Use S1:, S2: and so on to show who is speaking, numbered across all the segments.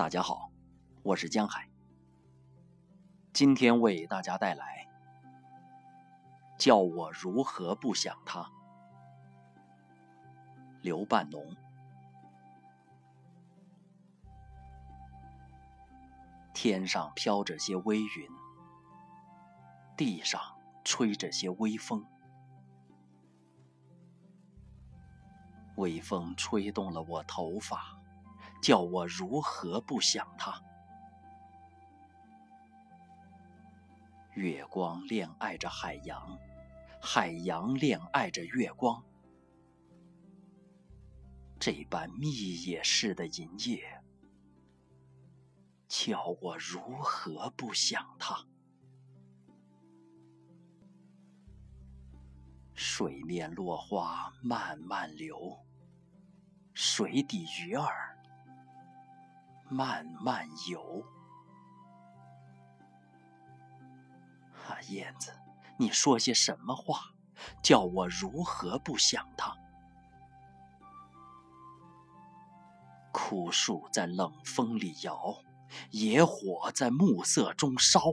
S1: 大家好，我是江海。今天为大家带来《叫我如何不想他》。刘半农。天上飘着些微云，地上吹着些微风。微风吹动了我头发。叫我如何不想他？月光恋爱着海洋，海洋恋爱着月光。这般密野似的银夜，叫我如何不想他？水面落花慢慢流，水底鱼儿。慢慢游，啊，燕子，你说些什么话，叫我如何不想他？枯树在冷风里摇，野火在暮色中烧，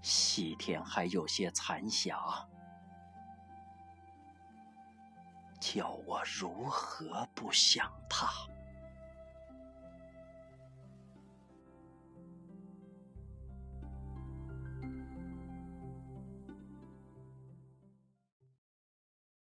S1: 西天还有些残霞，叫我如何不想他？